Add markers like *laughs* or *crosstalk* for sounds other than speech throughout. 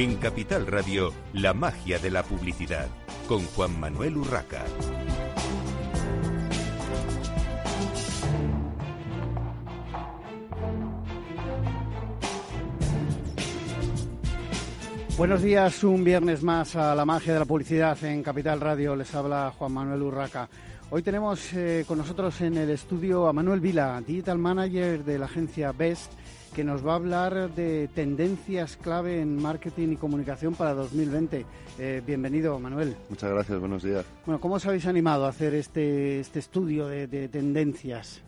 En Capital Radio, la magia de la publicidad, con Juan Manuel Urraca. Buenos días, un viernes más a la magia de la publicidad en Capital Radio. Les habla Juan Manuel Urraca. Hoy tenemos eh, con nosotros en el estudio a Manuel Vila, Digital Manager de la agencia Best, que nos va a hablar de tendencias clave en marketing y comunicación para 2020. Eh, bienvenido, Manuel. Muchas gracias, buenos días. Bueno, ¿cómo os habéis animado a hacer este, este estudio de, de tendencias?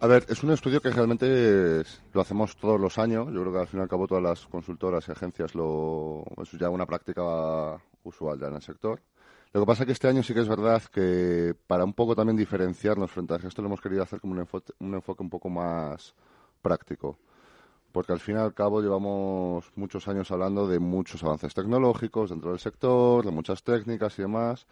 A ver, es un estudio que realmente lo hacemos todos los años. Yo creo que al fin y al cabo todas las consultoras y agencias lo es ya una práctica usual ya en el sector. Lo que pasa es que este año sí que es verdad que para un poco también diferenciarnos frente a esto lo hemos querido hacer como un enfoque un, enfoque un poco más práctico. Porque al fin y al cabo llevamos muchos años hablando de muchos avances tecnológicos dentro del sector, de muchas técnicas y demás.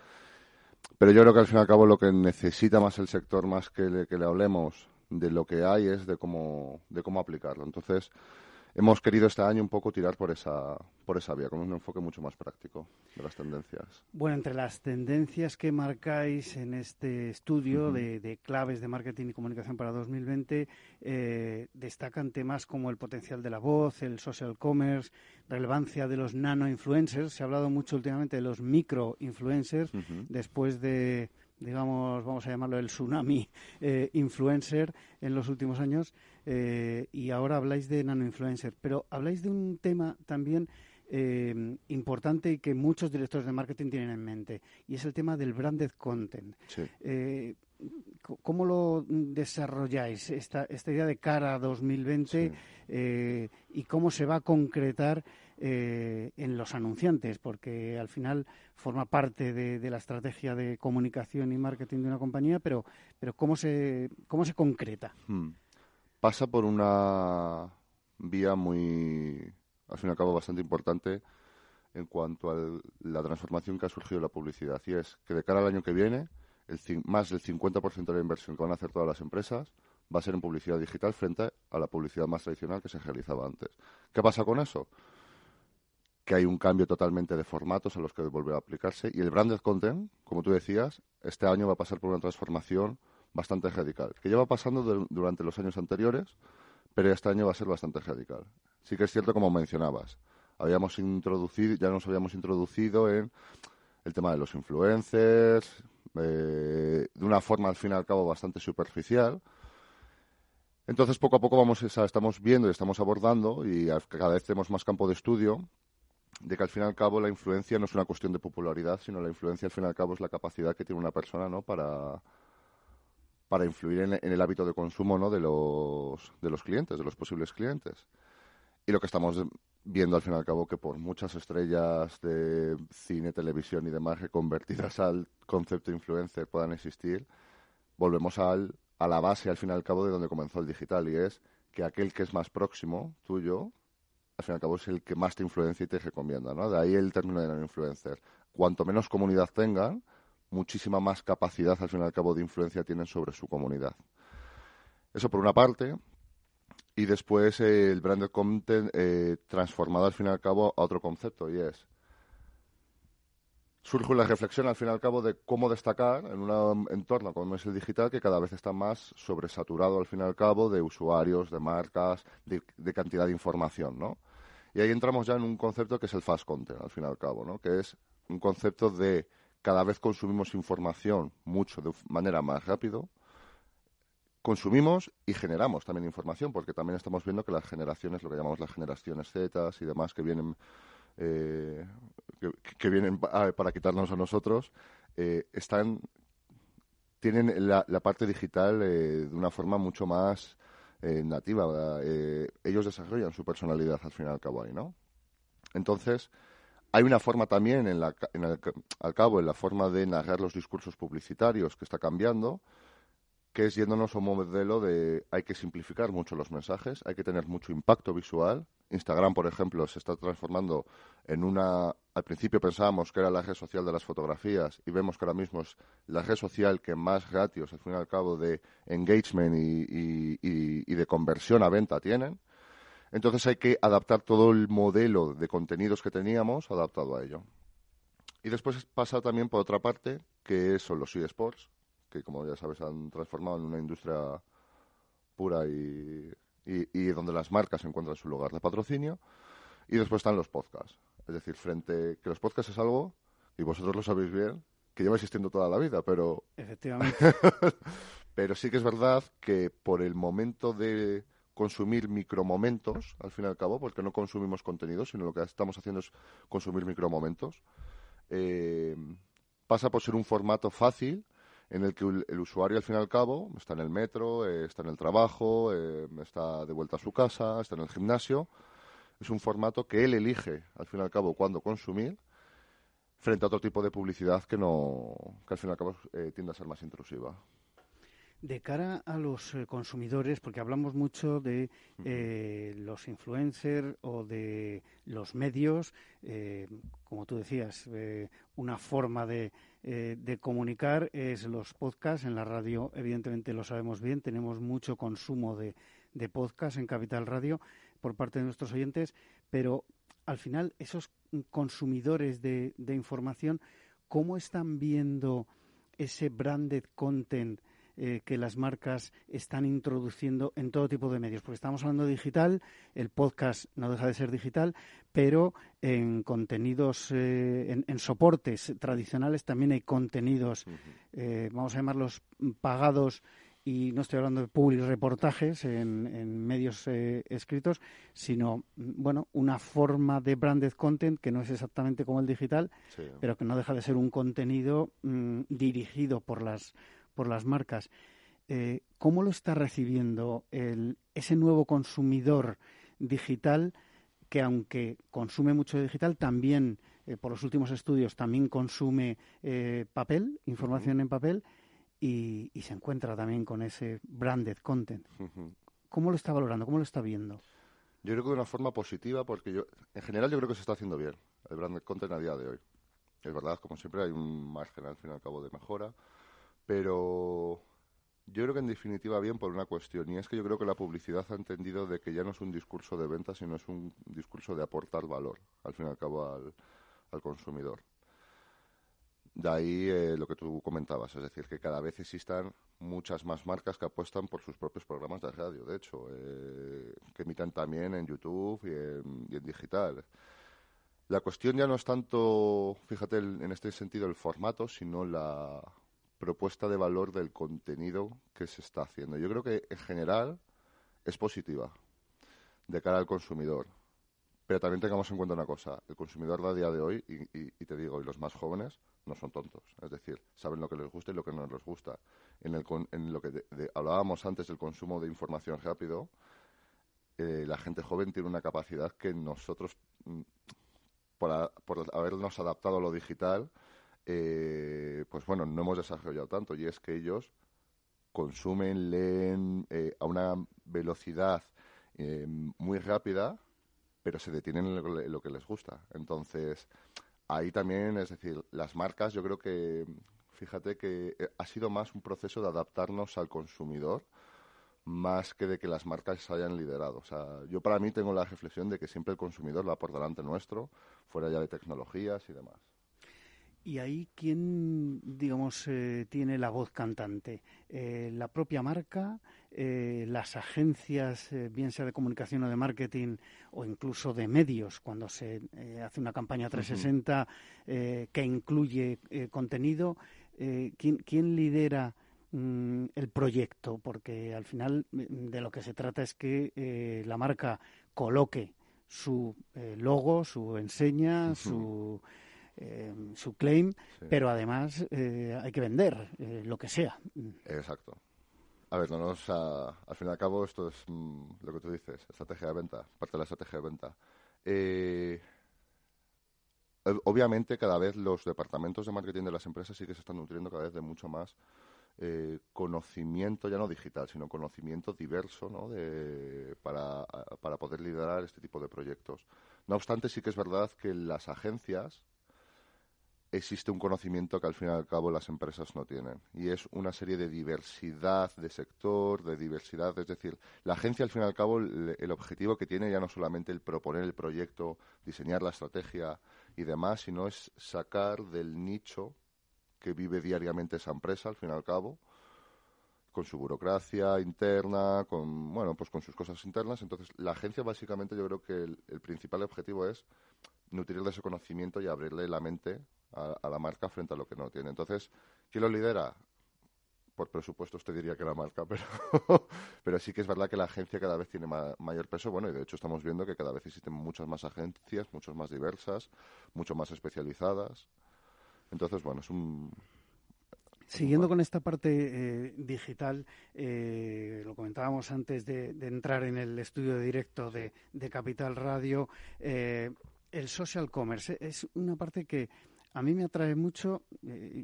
Pero yo creo que al fin y al cabo lo que necesita más el sector, más que le, que le hablemos de lo que hay es de cómo, de cómo aplicarlo. Entonces, hemos querido este año un poco tirar por esa, por esa vía, con un enfoque mucho más práctico de las tendencias. Bueno, entre las tendencias que marcáis en este estudio de, de, claves de marketing y comunicación para 2020, eh, destacan temas como el potencial de la voz, el social commerce, relevancia de los nano influencers. Se ha hablado mucho últimamente de los micro influencers, uh -huh. después de digamos, vamos a llamarlo el tsunami eh, influencer en los últimos años eh, y ahora habláis de nano influencer, pero habláis de un tema también eh, importante y que muchos directores de marketing tienen en mente y es el tema del branded content. Sí. ¿Cómo lo desarrolláis esta, esta idea de cara a 2020 sí. y cómo se va a concretar? Eh, en los anunciantes, porque al final forma parte de, la estrategia de comunicación y marketing de una compañía, pero, pero ¿cómo, se, ¿cómo se concreta? Hmm. Pasa por una vía muy, al fin y al cabo, bastante importante en cuanto a la transformación que ha surgido en la publicidad. Y es que de cara al año que viene, el, más del 50% de la inversión que van a hacer todas las empresas va a ser en publicidad digital frente a la publicidad más tradicional que se realizaba antes. ¿Qué pasa con eso? Que hay un cambio totalmente de formatos a los que volver a aplicarse. Y el branded content, como tú decías, este año va a pasar por una transformación bastante radical, que lleva pasando durante los años anteriores, pero este año va a ser bastante radical. Sí que es cierto, como mencionabas, habíamos introducido, ya nos habíamos introducido en el tema de los influencers, eh, de una forma al fin y al cabo bastante superficial. Entonces, poco a poco vamos, estamos viendo y estamos abordando, y cada vez tenemos más campo de estudio, de que al fin y al cabo la influencia no es una cuestión de popularidad, sino la influencia al fin y al cabo es la capacidad que tiene una persona ¿no? para, para influir en, el hábito de consumo ¿no? de, los, de los clientes, de los posibles clientes. Y lo que estamos viendo al fin y al cabo que por muchas estrellas de cine, televisión y demás reconvertidas al concepto influencer puedan existir, volvemos al, a la base al fin y al cabo de donde comenzó el digital y es que aquel que es más próximo tuyo al fin y al cabo es el que más te influencia y te recomienda, ¿no? De ahí el término de influencer. Cuanto menos comunidad tengan, muchísima más capacidad al fin y al cabo de influencia tienen sobre su comunidad. Eso por una parte. Y después eh, el branded content eh, transformado al fin y al cabo a otro concepto y es surge la reflexión al fin y al cabo de cómo destacar en un entorno como es el digital que cada vez está más sobresaturado al fin y al cabo de usuarios, de marcas, de, de cantidad de información, ¿no? Y ahí entramos ya en un concepto que es el fast content, al fin y al cabo, ¿no? Que es un concepto de cada vez consumimos información mucho de manera más rápido, consumimos y generamos también información, porque también estamos viendo que las generaciones, lo que llamamos las generaciones Z y demás que vienen eh, que, vienen para quitarnos a nosotros, eh, están tienen la, la parte digital eh, de una forma mucho más eh, nativa. Eh, ellos desarrollan su personalidad al fin y al cabo ahí, ¿no? Entonces, hay una forma también, en la, en el, al cabo, en la forma de narrar los discursos publicitarios que está cambiando, que es yéndonos a un modelo de hay que simplificar mucho los mensajes, hay que tener mucho impacto visual. Instagram, por ejemplo, se está transformando en una... Al principio pensábamos que era la red social de las fotografías y vemos que ahora mismo es la red social que más ratios, al fin y al cabo, de engagement y, y, de conversión a venta tienen. Entonces hay que adaptar todo el modelo de contenidos que teníamos adaptado a ello. Y después pasa también por otra parte, que son los eSports, que como ya sabes han transformado en una industria pura y, y, donde las marcas encuentran su lugar de patrocinio. Y después están los podcasts. Es decir, frente que los podcasts es algo, y vosotros lo sabéis bien, que lleva existiendo toda la vida, pero... Efectivamente. *laughs* pero sí que es verdad que por el momento de consumir micromomentos, al fin y al cabo, porque no consumimos contenidos, sino lo que estamos haciendo es consumir micromomentos, eh, pasa por ser un formato fácil en el que el, usuario, al fin y al cabo, está en el metro, eh, está en el trabajo, eh, está de vuelta a su casa, está en el gimnasio. Es un formato que él elige, al fin y al cabo, cuándo consumir, frente a otro tipo de publicidad que, no, que al fin y al cabo tiende a ser más intrusiva. De cara a los eh, consumidores, porque hablamos mucho de eh, los influencers o de los medios, eh, como tú decías, una forma de, comunicar es los podcasts. En la radio, evidentemente, lo sabemos bien, tenemos mucho consumo de, de podcasts en Capital Radio por parte de nuestros oyentes, pero al final esos consumidores de, de información, ¿cómo están viendo ese branded content? Eh, que las marcas están introduciendo en todo tipo de medios. Porque estamos hablando de digital, el podcast no deja de ser digital, pero en contenidos, eh, en, soportes tradicionales también hay contenidos, eh, vamos a llamarlos pagados. Y no estoy hablando de public reportajes en, medios escritos, sino, bueno, una forma de branded content que no es exactamente como el digital, pero que no deja de ser un contenido mm, dirigido por las por las marcas. Eh, ¿Cómo lo está recibiendo ese nuevo consumidor digital que aunque consume mucho digital, también, eh, por los últimos estudios, también consume eh, papel, información en papel, y, se encuentra también con ese branded content? ¿Cómo lo está valorando? ¿Cómo lo está viendo? Yo creo que de una forma positiva, porque yo, en general yo creo que se está haciendo bien el branded content a día de hoy. Es verdad, como siempre, hay un margen al fin y al cabo de mejora pero yo creo que en definitiva bien por una cuestión, y es que yo creo que la publicidad ha entendido de que ya no es un discurso de venta, sino es un discurso de aportar valor, al fin y al cabo, al, consumidor. De ahí eh, lo que tú comentabas, es decir, que cada vez existan muchas más marcas que apuestan por sus propios programas de radio, de hecho, eh, que emitan también en YouTube y en, digital. La cuestión ya no es tanto, fíjate, en este sentido, el formato, sino la, propuesta de valor del contenido que se está haciendo. Yo creo que en general es positiva de cara al consumidor. Pero también tengamos en cuenta una cosa, el consumidor de a día de hoy, y, te digo, y los más jóvenes, no son tontos. Es decir, saben lo que les gusta y lo que no les gusta. En, el, en lo que hablábamos antes del consumo de información rápido, eh, la gente joven tiene una capacidad que nosotros, mm, por, por habernos adaptado a lo digital, eh, pues bueno, no hemos desarrollado tanto y es que ellos consumen, leen eh, a una velocidad eh, muy rápida, pero se detienen en lo, que les gusta. Entonces, ahí también, es decir, las marcas, yo creo que, fíjate que ha sido más un proceso de adaptarnos al consumidor más que de que las marcas se hayan liderado. O sea, yo para mí tengo la reflexión de que siempre el consumidor va por delante nuestro, fuera ya de tecnologías y demás. ¿Y ahí quién, digamos, eh, tiene la voz cantante? Eh, ¿La propia marca? Eh, ¿Las agencias, bien sea de comunicación o de marketing, o incluso de medios, cuando se hace una campaña 360 que incluye contenido? ¿quién, ¿quién, lidera mm, el proyecto? Porque al final mm, de lo que se trata es que la marca coloque su logo, su enseña, su eh, su claim, pero además eh, hay que vender eh, lo que sea. Exacto. A ver, no nos, al fin y al cabo esto es mm, lo que tú dices, estrategia de venta, parte de la estrategia de venta. obviamente cada vez los departamentos de marketing de las empresas sí que se están nutriendo cada vez de mucho más conocimiento, ya no digital, sino conocimiento diverso ¿no? de, para, para poder liderar este tipo de proyectos. No obstante, sí que es verdad que las agencias existe un conocimiento que al fin y al cabo las empresas no tienen. Y es una serie de diversidad de sector, de diversidad. Es decir, la agencia al fin y al cabo el, objetivo que tiene ya no solamente el proponer el proyecto, diseñar la estrategia y demás, sino es sacar del nicho que vive diariamente esa empresa al fin y al cabo con su burocracia interna, con bueno, pues con sus cosas internas. Entonces, la agencia básicamente yo creo que el, principal objetivo es nutrirle ese conocimiento y abrirle la mente a, la marca frente a lo que no tiene. Entonces, ¿quién lo lidera? Por presupuesto usted diría que la marca, *laughs* pero, pero sí que es verdad que la agencia cada vez tiene mayor peso. Bueno, y de hecho estamos viendo que cada vez existen muchas más agencias, muchas más diversas, mucho más especializadas. Entonces, bueno, es un, Siguiendo con esta parte eh, digital, eh, lo comentábamos antes de, entrar en el estudio de directo de, Capital Radio, eh, el social commerce es una parte que a mí me atrae mucho,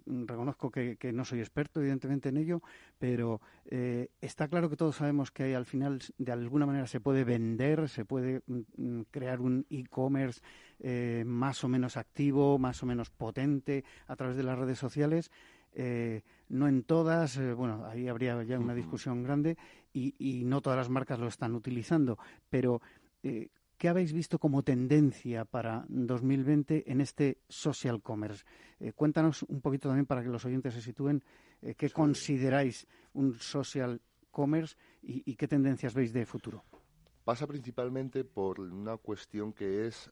reconozco que, no soy experto evidentemente en ello, pero está claro que todos sabemos que al final de alguna manera se puede vender, se puede mm, mm, crear un e-commerce más o menos activo, más o menos potente a través de las redes sociales. Eh, no en todas, eh, bueno, ahí habría ya una discusión grande y, no todas las marcas lo están utilizando, pero eh, ¿qué habéis visto como tendencia para 2020 en este social commerce? cuéntanos un poquito también para que los oyentes se sitúen qué consideráis un social commerce y, qué tendencias veis de futuro. Pasa principalmente por una cuestión que es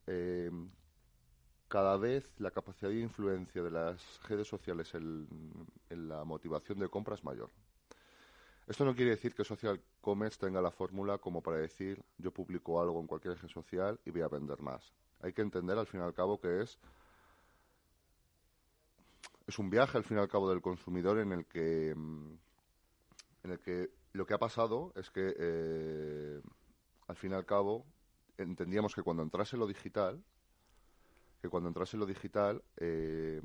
cada vez la capacidad de influencia de las redes sociales en, la motivación de compra es mayor. Esto no quiere decir que Social Commerce tenga la fórmula como para decir yo publico algo en cualquier red social y voy a vender más. Hay que entender al fin y al cabo que es es un viaje al fin y al cabo del consumidor en el que en el que lo que ha pasado es que eh, al fin y al cabo entendíamos que cuando entrase lo digital que cuando entrase lo digital eh,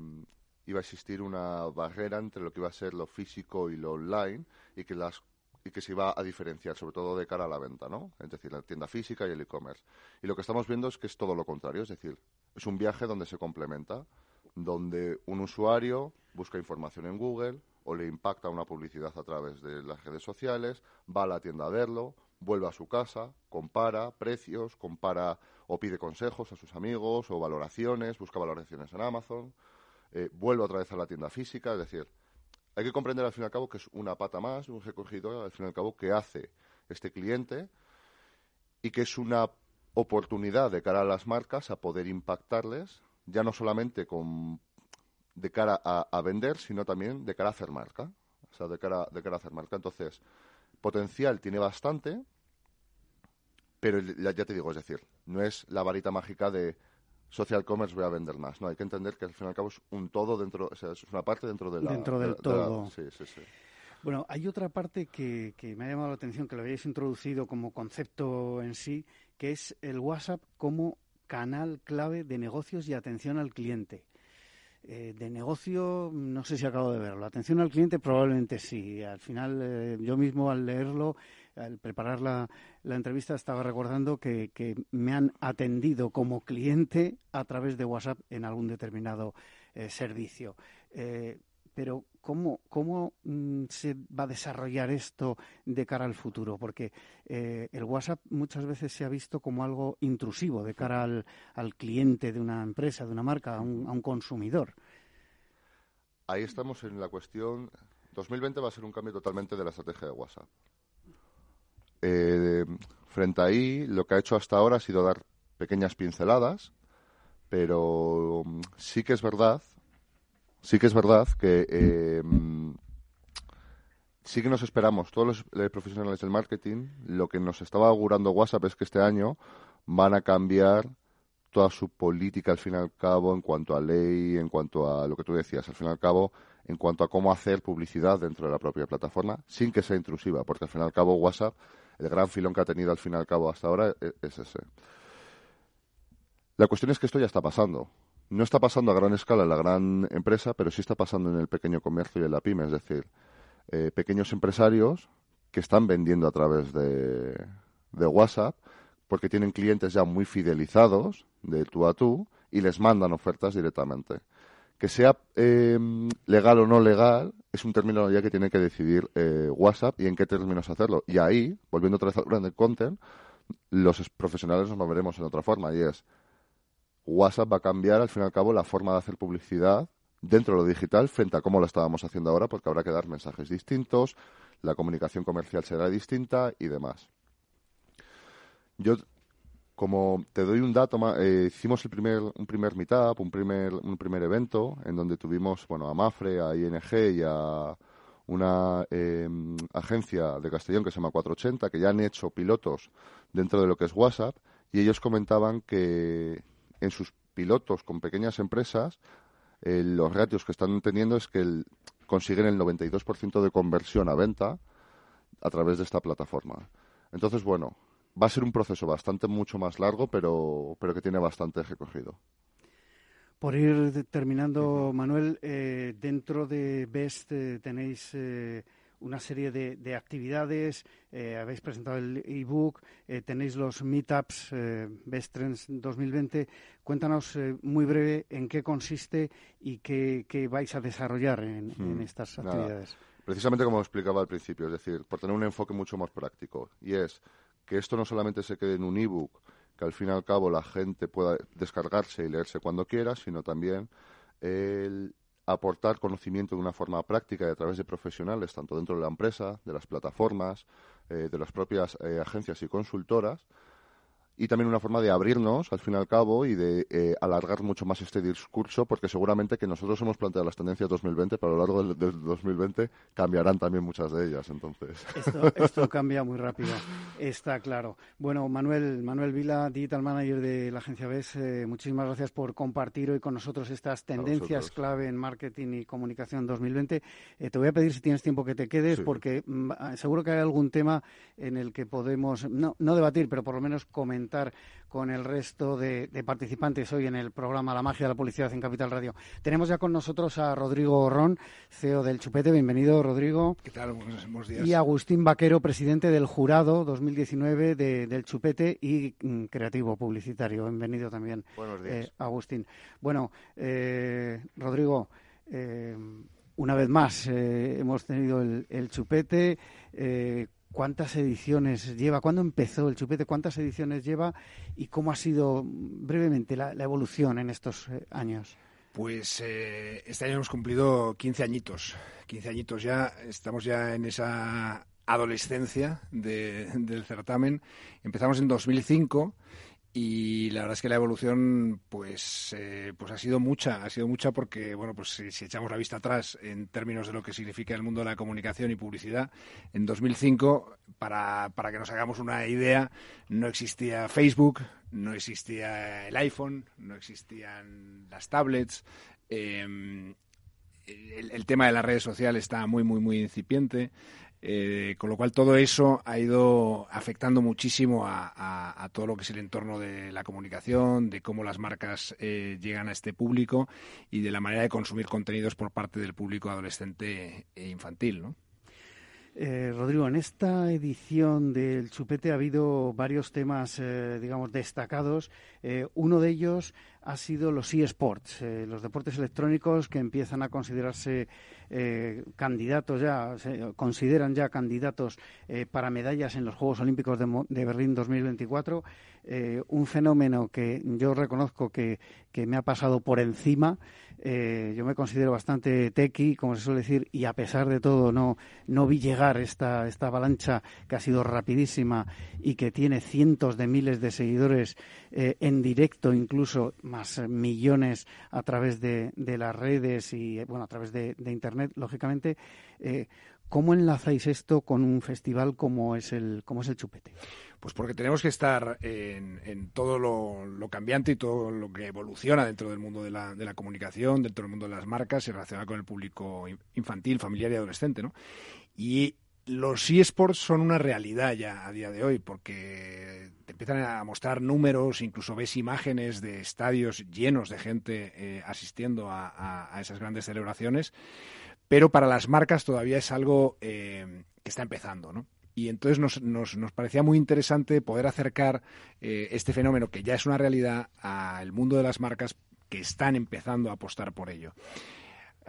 iba a existir una barrera entre lo que iba a ser lo físico y lo online y que las y que se iba a diferenciar, sobre todo de cara a la venta, ¿no? Es decir, la tienda física y el e-commerce. Y lo que estamos viendo es que es todo lo contrario, es decir, es un viaje donde se complementa, donde un usuario busca información en Google o le impacta una publicidad a través de las redes sociales, va a la tienda a verlo, vuelve a su casa, compara precios, compara o pide consejos a sus amigos o valoraciones, busca valoraciones en Amazon, eh, vuelve otra vez a la tienda física, es decir, hay que comprender al fin y al cabo que es una pata más, un recogido al fin y al cabo que hace este cliente y que es una oportunidad de cara a las marcas a poder impactarles, ya no solamente con de cara a, vender, sino también de cara a hacer marca. O sea, de cara, de cara a hacer marca. Entonces, potencial tiene bastante, pero ya, te digo, es decir, no es la varita mágica de social commerce voy a vender más. No, hay que entender que al fin y al cabo es un todo dentro, o sea, es una parte dentro de la... Dentro del todo. sí, sí, sí. Bueno, hay otra parte que, que me ha llamado la atención, que lo habéis introducido como concepto en sí, que es el WhatsApp como canal clave de negocios y atención al cliente. Eh, de negocio, no sé si acabo de verlo. Atención al cliente, probablemente sí. Al final, eh, yo mismo al leerlo, al preparar la, entrevista, estaba recordando que, me han atendido como cliente a través de WhatsApp en algún determinado eh, servicio. pero, ¿cómo, cómo mm, se va a desarrollar esto de cara al futuro? Porque el WhatsApp muchas veces se ha visto como algo intrusivo de cara al, al cliente de una empresa, de una marca, a un consumidor ahí estamos en la cuestión. 2020 va a ser un cambio totalmente de la estrategia de WhatsApp. Eh, frente ahí, lo que ha hecho hasta ahora ha sido dar pequeñas pinceladas, pero mm, sí que es verdad, sí que es verdad que eh, mm, sí que nos esperamos, todos los profesionales del marketing, lo que nos estaba augurando WhatsApp es que este año van a cambiar toda su política al fin y al cabo en cuanto a ley, en cuanto a lo que tú decías, al fin y al cabo en cuanto a cómo hacer publicidad dentro de la propia plataforma sin que sea intrusiva, porque al fin y al cabo WhatsApp, el gran filón que ha tenido al fin y al cabo hasta ahora e-, es, ese. La cuestión es que esto ya está pasando. No está pasando a gran escala en la gran empresa, pero sí está pasando en el pequeño comercio y en la pyme, es decir, eh, pequeños empresarios que están vendiendo a través de, de WhatsApp porque tienen clientes ya muy fidelizados de tú a tú y les mandan ofertas directamente. Que sea em, legal o no legal es un término ya que tiene que decidir eh, WhatsApp y en qué términos hacerlo. Y ahí, volviendo otra vez al branded content, los profesionales nos moveremos en otra forma y es WhatsApp va a cambiar al fin y al cabo la forma de hacer publicidad dentro de lo digital frente a cómo lo estábamos haciendo ahora porque habrá que dar mensajes distintos, la comunicación comercial será distinta y demás. Yo como te doy un dato, eh, hicimos el primer, un primer meetup, un primer, un primer evento en donde tuvimos bueno, a Mafre, a ING y a una em, agencia de Castellón que se llama 480, que ya han hecho pilotos dentro de lo que es WhatsApp, y ellos comentaban que en sus pilotos con pequeñas empresas, eh, los ratios que están teniendo es que consiguen el 92% de conversión a venta a través de esta plataforma. Entonces, bueno, va a ser un proceso bastante mucho más largo, pero, pero que tiene bastante recogido. Por ir terminando, Manuel, eh, dentro de BEST eh, tenéis eh, una serie de, actividades, habéis presentado el ebook, tenéis los meetups Best Trends 2020. Cuéntanos muy breve en qué consiste y qué, vais a desarrollar en, hmm. estas actividades. Precisamente como explicaba al principio, es decir, por tener un enfoque mucho más práctico, y es que esto no solamente se quede en un ebook, que al fin y al cabo la gente pueda descargarse y leerse cuando quiera, sino también el aportar conocimiento de una forma práctica y a través de profesionales, tanto dentro de la empresa, de las plataformas, eh, de las propias eh, agencias y consultoras, y también una forma de abrirnos, al fin y al cabo, y de eh, alargar mucho más este discurso, porque seguramente que nosotros hemos planteado las tendencias 2020, pero a lo largo del, 2020 cambiarán también muchas de ellas, entonces. Esto, cambia muy rápido, está claro. Bueno, Manuel, Manuel Vila, Digital Manager de la agencia BES, eh, muchísimas gracias por compartir hoy con nosotros estas tendencias clave en marketing y comunicación 2020. Eh, te voy a pedir si tienes tiempo que te quedes, porque mm, ah, seguro que hay algún tema en el que podemos, no, no debatir, pero por lo menos comentar con el resto de, participantes hoy en el programa La magia de la publicidad en Capital Radio. Tenemos ya con nosotros a Rodrigo Ron, CEO del Chupete. Bienvenido, Rodrigo. ¿Qué tal? Buenos, días. Y Agustín Vaquero, presidente del jurado 2019 del Chupete y mm, creativo publicitario. Bienvenido también, Buenos días. Eh, Agustín. Bueno, eh, Rodrigo. Eh, una vez más hemos tenido el, el chupete cuántas ediciones lleva, cuándo empezó el chupete, cuántas ediciones lleva y cómo ha sido brevemente la, evolución en estos eh, años. Pues eh, este año hemos cumplido 15 añitos, 15 añitos ya, estamos ya en esa adolescencia del certamen. Empezamos en 2005 y la verdad es que la evolución pues eh, pues ha sido mucha ha sido mucha porque bueno pues si, echamos la vista atrás en términos de lo que significa el mundo de la comunicación y publicidad en 2005 para, para que nos hagamos una idea no existía Facebook no existía el iPhone no existían las tablets em, el, tema de las redes sociales está muy muy muy incipiente eh, con lo cual todo eso ha ido afectando muchísimo a, todo lo que es el entorno de la comunicación, de cómo las marcas eh, llegan a este público y de la manera de consumir contenidos por parte del público adolescente e infantil, ¿no? Eh, Rodrigo, en esta edición del Chupete ha habido varios temas, digamos, destacados. uno de ellos ha sido los eSports, los deportes electrónicos que empiezan a considerarse eh, candidatos ya, se consideran ya candidatos eh, para medallas en los Juegos Olímpicos de, de Berlín 2024. Eh, un fenómeno que yo reconozco que, que me ha pasado por encima. Eh, yo me considero bastante tequi, como se suele decir, y a pesar de todo no, no vi llegar esta, esta avalancha que ha sido rapidísima y que tiene cientos de miles de seguidores eh, en directo, incluso más millones a través de, las redes y bueno, a través de, Internet, lógicamente. ¿Cómo enlazáis esto con un festival como es el, como es el Chupete? Pues porque tenemos que estar en, todo lo, cambiante y todo lo que evoluciona dentro del mundo de la, de la comunicación, dentro del mundo de las marcas y relacionado con el público infantil, familiar y adolescente, ¿no? Y los eSports son una realidad ya a día de hoy porque te empiezan a mostrar números, incluso ves imágenes de estadios llenos de gente eh, asistiendo a, esas grandes celebraciones, pero para las marcas todavía es algo eh, que está empezando, ¿no? y entonces nos, nos, nos, parecía muy interesante poder acercar eh, este fenómeno que ya es una realidad al mundo de las marcas que están empezando a apostar por ello.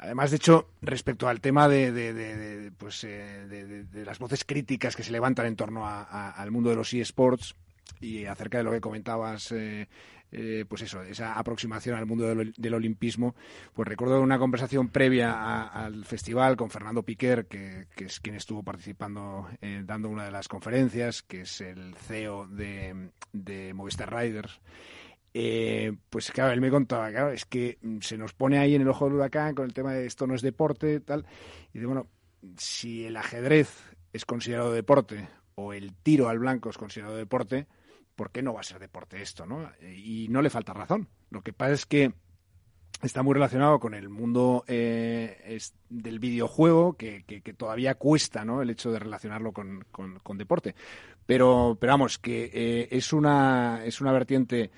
Además, de hecho, respecto al tema de, de, pues, eh, las voces críticas que se levantan en torno al mundo de los eSports y acerca de lo que comentabas, eh, eh, pues eso, esa aproximación al mundo del, olimpismo, pues recuerdo una conversación previa al festival con Fernando Piquer, que, es quien estuvo participando, dando una de las conferencias, que es el CEO de, de Movistar Riders. Eh, pues claro, él me contaba, claro, es que mm, se nos pone ahí en el ojo del huracán con el tema de esto no es deporte, tal. Y de bueno, si el ajedrez es considerado deporte o el tiro al blanco es considerado deporte, ¿por qué no va a ser deporte esto, no? Y no le falta razón. Lo que pasa es que está muy relacionado con el mundo eh, del videojuego, que, todavía cuesta, ¿no? El hecho de relacionarlo con, deporte. Pero, pero vamos, que eh, es una es una vertiente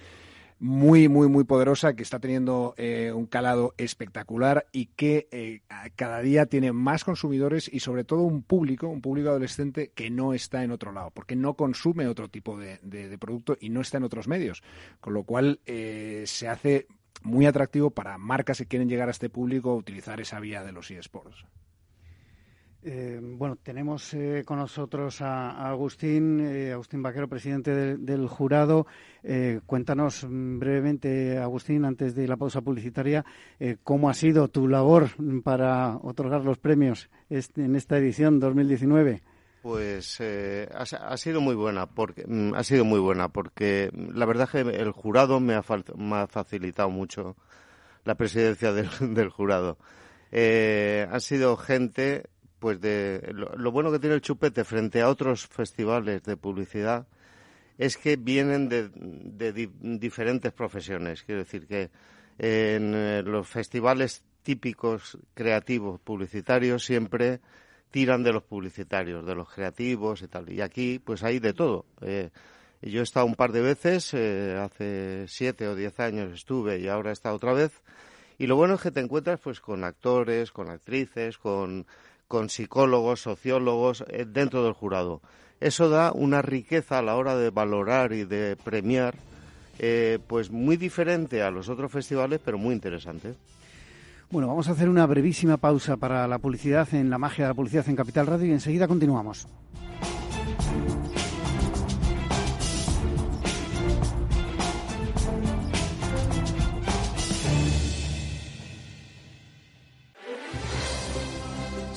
muy, muy, muy poderosa, que está teniendo eh, un calado espectacular y que eh, cada día tiene más consumidores y sobre todo un público, un público adolescente que no está en otro lado, porque no consume otro tipo de, producto y no está en otros medios. Con lo cual eh, se hace muy atractivo para marcas que quieren llegar a este público utilizar esa vía de los eSports. Eh, bueno, tenemos eh, con nosotros a, Agustín, eh, Agustín Vaquero, presidente del jurado. cuéntanos brevemente, Agustín, antes de la pausa publicitaria, cómo ha sido tu labor para otorgar los premios en esta edición 2019. Pues ha, sido muy buena, porque mm, ha sido muy buena, porque la verdad es que el jurado me ha, facilitado mucho la presidencia del *laughs* jurado. ha sido gente pues de lo, bueno que tiene el chupete frente a otros festivales de publicidad es que vienen de, diferentes profesiones. Quiero decir que en eh, los festivales típicos creativos publicitarios siempre tiran de los publicitarios, de los creativos y tal. Y aquí pues hay de todo. Eh, yo he estado un par de veces, eh, hace siete o diez años estuve y ahora estado otra vez. Y lo bueno es que te encuentras pues con actores, con actrices, con con psicólogos, sociólogos eh, dentro del jurado. Eso da una riqueza a la hora de valorar y de premiar, eh, pues muy diferente a los otros festivales, pero muy interesante. Bueno, vamos a hacer una brevísima pausa para la publicidad en la magia de la publicidad en Capital Radio y enseguida continuamos.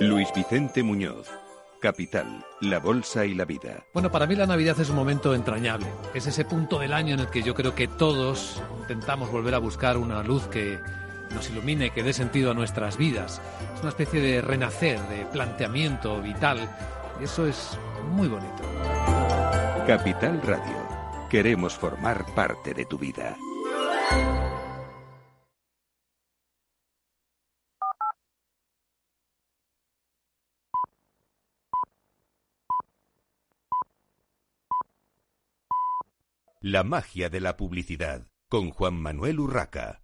Luis Vicente Muñoz. Capital, la bolsa y la vida. Bueno, para mí la Navidad es un momento entrañable. Es ese punto del año en el que yo creo que todos intentamos volver a buscar una luz que nos ilumine, que dé sentido a nuestras vidas. Es una especie de renacer, de planteamiento vital. Y eso es muy bonito. Capital Radio. Queremos formar parte de tu vida. La magia de la publicidad con Juan Manuel Urraca.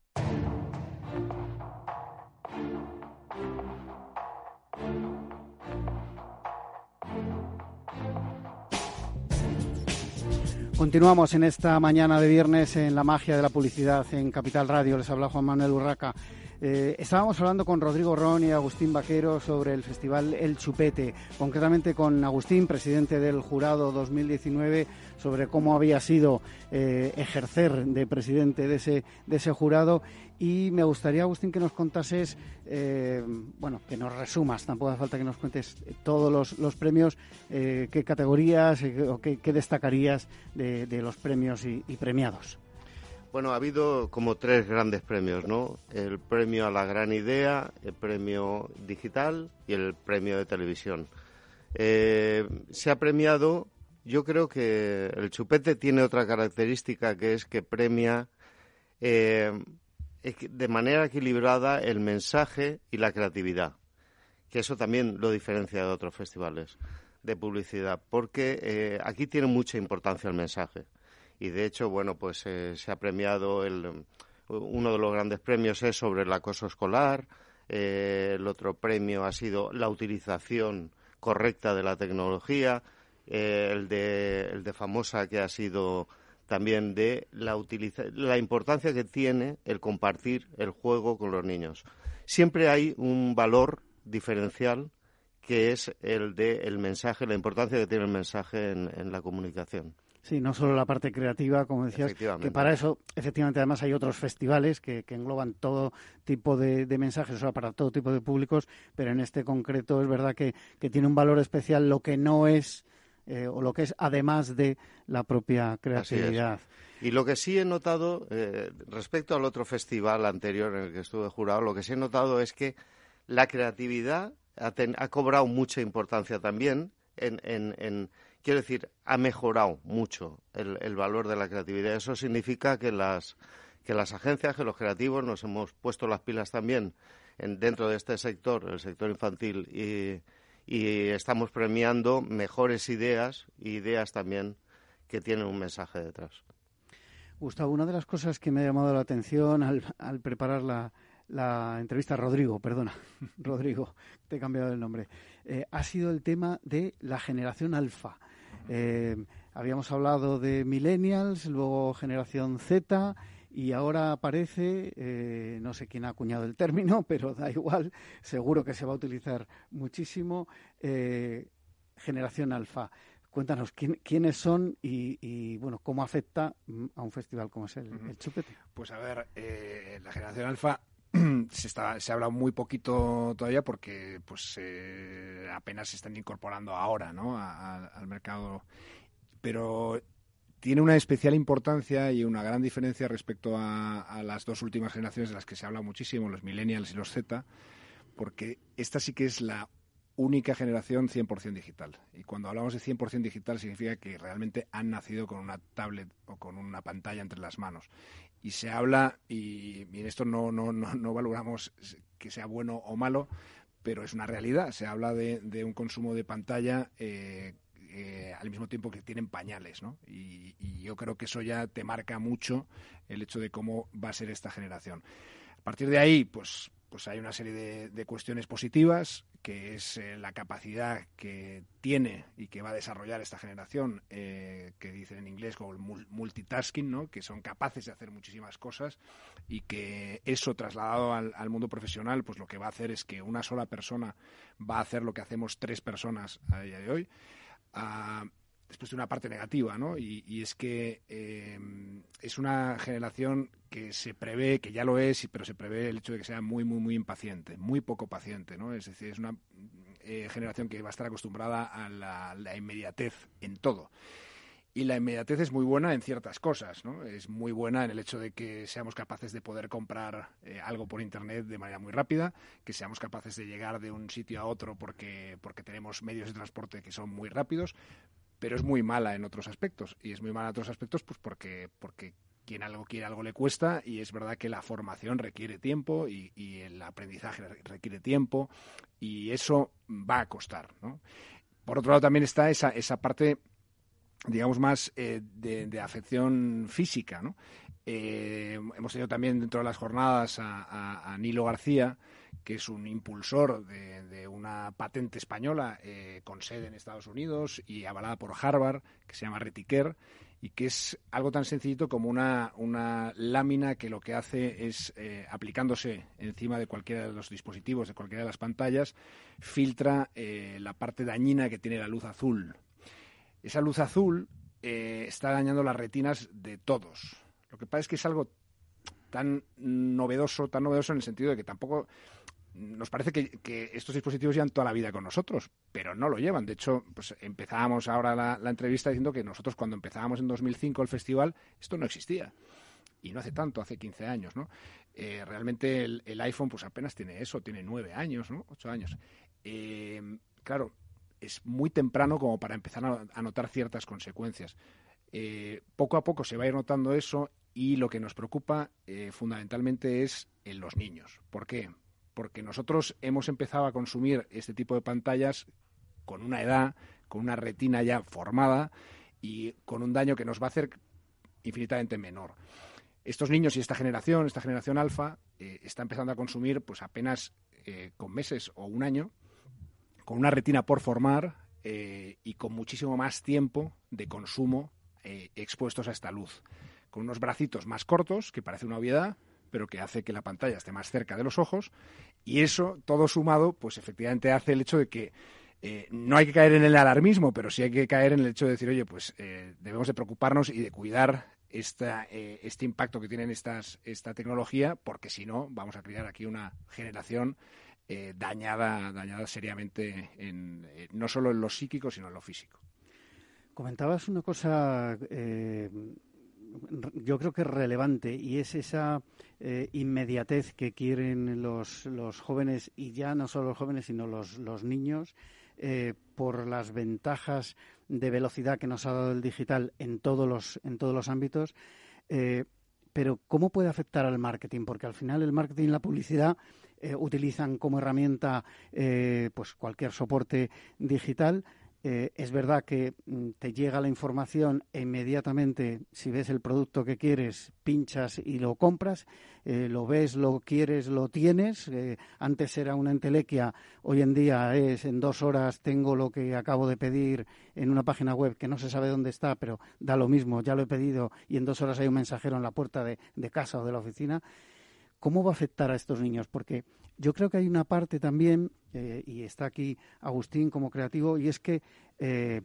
Continuamos en esta mañana de viernes en La magia de la publicidad en Capital Radio. Les habla Juan Manuel Urraca. Eh, estábamos hablando con Rodrigo Ron y Agustín Vaquero sobre el festival El Chupete, concretamente con Agustín, presidente del jurado 2019 sobre cómo había sido eh, ejercer de presidente de ese, de ese jurado. Y me gustaría, Agustín, que nos contases, eh, bueno, que nos resumas, tampoco hace falta que nos cuentes todos los, premios, qué categorías o qué, destacarías de, los premios y premiados. Bueno, ha habido como tres grandes premios, ¿no? El premio a la gran idea, el premio digital y el premio de televisión. Eh, se ha premiado, yo creo que el chupete tiene otra característica que es que premia eh, de manera equilibrada el mensaje y la creatividad, que eso también lo diferencia de otros festivales de publicidad, porque eh, aquí tiene mucha importancia el mensaje. Y de hecho, bueno, pues eh, se ha premiado el, uno de los grandes premios es sobre el acoso escolar, eh, el otro premio ha sido la utilización correcta de la tecnología, eh, el, de, el de Famosa que ha sido también de la, la importancia que tiene el compartir el juego con los niños. Siempre hay un valor diferencial que es el de el mensaje, la importancia que tiene el mensaje en la comunicación. Sí, no solo la parte creativa, como decías, que para eso, efectivamente, además hay otros festivales que, engloban todo tipo de, mensajes, o sea, para todo tipo de públicos, pero en este concreto es verdad que, tiene un valor especial lo que no es, eh, o lo que es además de la propia creatividad. Y lo que sí he notado, eh, respecto al otro festival anterior en el que estuve jurado, lo que sí he notado es que la creatividad ha, cobrado mucha importancia también en, en quiero decir, ha mejorado mucho el, valor de la creatividad. Eso significa que las, que las agencias, que los creativos nos hemos puesto las pilas también en, dentro de este sector, el sector infantil, y, estamos premiando mejores ideas y ideas también que tienen un mensaje detrás. Gustavo, una de las cosas que me ha llamado la atención al, preparar la, la entrevista, Rodrigo, perdona, *laughs* Rodrigo, te he cambiado el nombre, eh, ha sido el tema de la generación alfa. Eh, habíamos hablado de millennials, luego generación Z y ahora aparece, eh, no sé quién ha acuñado el término, *laughs* pero da igual, seguro que se va a utilizar muchísimo, eh, generación alfa. Cuéntanos quiénes son y, bueno cómo afecta a un festival como es el, Chupete. Pues a ver, la generación alfa *clears throat* se, está, se ha hablado muy poquito todavía porque pues eh, apenas se están incorporando ahora ¿no? al mercado. Pero tiene una especial importancia y una gran diferencia respecto a, las dos últimas generaciones de las que se habla muchísimo, los millennials y los Z, porque esta sí que es la única generación 100% digital. Y cuando hablamos de 100% digital significa que realmente han nacido con una tablet o con una pantalla entre las manos y se habla, y, esto no, no, no, valoramos que sea bueno o malo, pero es una realidad. Se habla de, de un consumo de pantalla eh, eh, al mismo tiempo que tienen pañales, ¿no? Y, yo creo que eso ya te marca mucho el hecho de cómo va a ser esta generación. A partir de ahí, pues pues hay una serie de, cuestiones positivas, que es eh, la capacidad que tiene y que va a desarrollar esta generación, eh, que dicen en inglés como multitasking, ¿no? que son capaces de hacer muchísimas cosas y que eso trasladado al, mundo profesional, pues lo que va a hacer es que una sola persona va a hacer lo que hacemos tres personas a día de hoy. Ah, después de una parte negativa, ¿no? Y, es que eh, es una generación que se prevé, que ya lo es, pero se prevé el hecho de que sea muy, muy, muy impaciente, muy poco paciente, ¿no? Es decir, es una eh, generación que va a estar acostumbrada a la, inmediatez en todo. Y la inmediatez es muy buena en ciertas cosas, ¿no? Es muy buena en el hecho de que seamos capaces de poder comprar eh, algo por Internet de manera muy rápida, que seamos capaces de llegar de un sitio a otro porque, porque tenemos medios de transporte que son muy rápidos, pero es muy mala en otros aspectos. Y es muy mala en otros aspectos pues porque, porque quien algo quiere algo le cuesta y es verdad que la formación requiere tiempo y, el aprendizaje requiere tiempo y eso va a costar. ¿no? Por otro lado también está esa, esa parte digamos más eh, de, afección física. ¿no? Eh, hemos tenido también dentro de las jornadas a Nilo García, que es un impulsor de, una patente española eh, con sede en Estados Unidos y avalada por Harvard, que se llama Retiker, y que es algo tan sencillito como una, una lámina que lo que hace es, eh, aplicándose encima de cualquiera de los dispositivos, de cualquiera de las pantallas, filtra eh, la parte dañina que tiene la luz azul. Esa luz azul eh, está dañando las retinas de todos. Lo que pasa es que es algo tan novedoso, tan novedoso en el sentido de que tampoco nos parece que, estos dispositivos llevan toda la vida con nosotros, pero no lo llevan. De hecho, pues empezábamos ahora la, entrevista diciendo que nosotros cuando empezábamos en 2005 el festival, esto no existía. Y no hace tanto, hace 15 años, ¿no? Eh, realmente el, iPhone pues apenas tiene eso, tiene 9 años, ¿no? 8 años. Eh, claro, es muy temprano como para empezar a, notar ciertas consecuencias. Eh, poco a poco se va a ir notando eso y lo que nos preocupa fundamentalmente es en los niños. ¿Por qué? porque nosotros hemos empezado a consumir este tipo de pantallas con una edad, con una retina ya formada y con un daño que nos va a hacer infinitamente menor. Estos niños y esta generación, esta generación alfa, eh, está empezando a consumir pues apenas eh, con meses o un año, con una retina por formar eh, y con muchísimo más tiempo de consumo expuestos a esta luz. Con unos bracitos más cortos, que parece una obviedad, pero que hace que la pantalla esté más cerca de los ojos y eso, todo sumado, pues efectivamente hace el hecho de que eh, no hay que caer en el alarmismo, pero sí hay que caer en el hecho de decir, oye, pues eh, debemos de preocuparnos y de cuidar esta, eh, este impacto que tienen estas, esta tecnología, porque si no, vamos a crear aquí una generación dañada, dañada seriamente, en, no solo en lo psíquico, sino en lo físico. Comentabas una cosa yo creo que es relevante y es esa eh, inmediatez que quieren los, los, jóvenes y ya no solo los jóvenes sino los, los niños eh, por las ventajas de velocidad que nos ha dado el digital en todos los, en todos los ámbitos. Eh, pero ¿cómo puede afectar al marketing? Porque al final el marketing y la publicidad utilizan como herramienta pues cualquier soporte digital, eh, es verdad que mm, te llega la información e inmediatamente, si ves el producto que quieres, pinchas y lo compras, eh, lo ves, lo quieres, lo tienes. Eh, antes era una entelequia, hoy en día es en dos horas tengo lo que acabo de pedir en una página web que no se sabe dónde está, pero da lo mismo, ya lo he pedido y en dos horas hay un mensajero en la puerta de casa o de la oficina. ¿Cómo va a afectar a estos niños? Porque yo creo que hay una parte también, eh, y está aquí Agustín como creativo, y es que eh,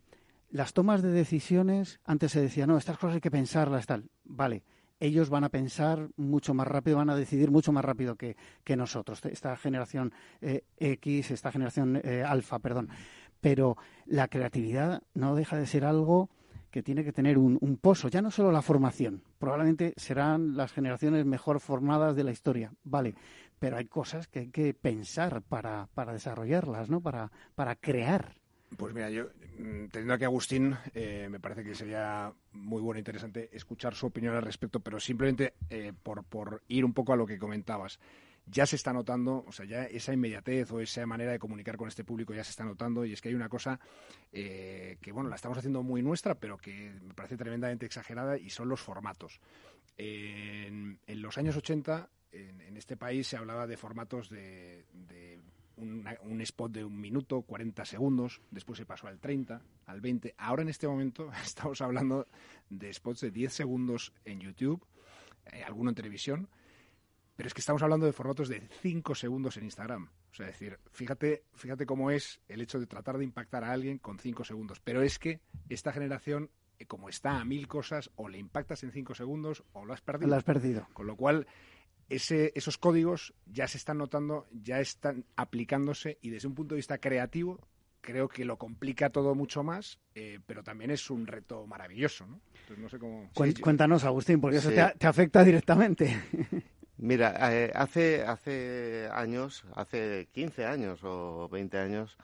las tomas de decisiones, antes se decía, no, estas cosas hay que pensarlas, tal. Vale, ellos van a pensar mucho más rápido, van a decidir mucho más rápido que, nosotros, esta generación eh, X, esta generación alfa, perdón. Pero la creatividad no deja de ser algo que tiene que tener un, un, pozo, ya no solo la formación, probablemente serán las generaciones mejor formadas de la historia, vale, pero hay cosas que hay que pensar para, para desarrollarlas, ¿no? Para, para crear. Pues mira, yo, mm, teniendo aquí a Agustín, eh, me parece que sería muy bueno e interesante escuchar su opinión al respecto, pero simplemente eh, por, por ir un poco a lo que comentabas ya se está notando, o sea, ya esa inmediatez o esa manera de comunicar con este público ya se está notando y es que hay una cosa eh, que, bueno, la estamos haciendo muy nuestra, pero que me parece tremendamente exagerada y son los formatos. en, los años 80 en, este país se hablaba de formatos de, un spot de un minuto, 40 segundos, después se pasó al 30, al 20. Ahora en este momento *laughs* estamos hablando de spots de 10 segundos en YouTube, eh, alguno en televisión, pero es que estamos hablando de formatos de 5 segundos en Instagram. O sea, decir, fíjate, fíjate cómo es el hecho de tratar de impactar a alguien con 5 segundos. Pero es que esta generación, eh, como está a mil cosas, o le impactas en 5 segundos o lo has perdido. Lo has perdido. Con lo cual, ese, esos códigos ya se están notando, ya están aplicándose y desde un punto de vista creativo creo que lo complica todo mucho más, eh, pero también es un reto maravilloso. ¿no? no sé cómo... Cuéntanos, Agustín, porque eso te, afecta directamente. *laughs* Mira, eh, hace, hace años, hace 15 años o 20 años,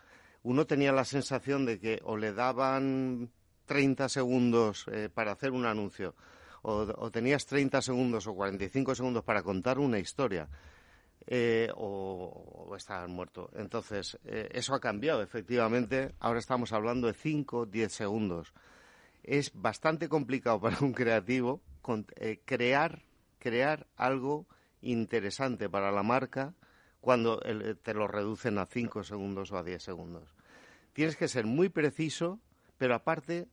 uno tenía la sensación de que o le daban 30 segundos eh, para hacer un anuncio o, tenías 30 segundos o 45 segundos para contar una historia. Eh, o, o, estar muerto. Entonces, eso ha cambiado, efectivamente. Ahora estamos hablando de 5, 10 segundos. Es bastante complicado *laughs* para un creativo eh, crear, crear algo interesante para la marca cuando te lo reducen a 5 segundos o a 10 segundos. Tienes que ser muy preciso, pero aparte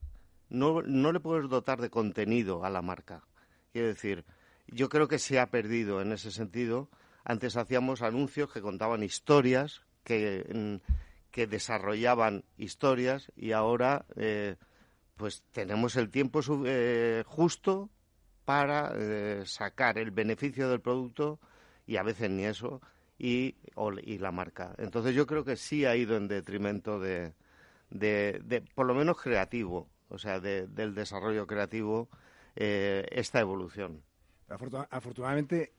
no, no le puedes dotar de contenido a la marca. Quiero decir, yo creo que se ha perdido en ese sentido. Antes hacíamos anuncios que contaban historias, que, mm, que desarrollaban historias y ahora eh, pues tenemos el tiempo eh, justo para eh, sacar el beneficio del producto y a veces ni eso y, la marca. Entonces yo creo que sí ha ido en detrimento de, de, por lo menos creativo, o sea, del desarrollo creativo eh, esta evolución. afortunadamente,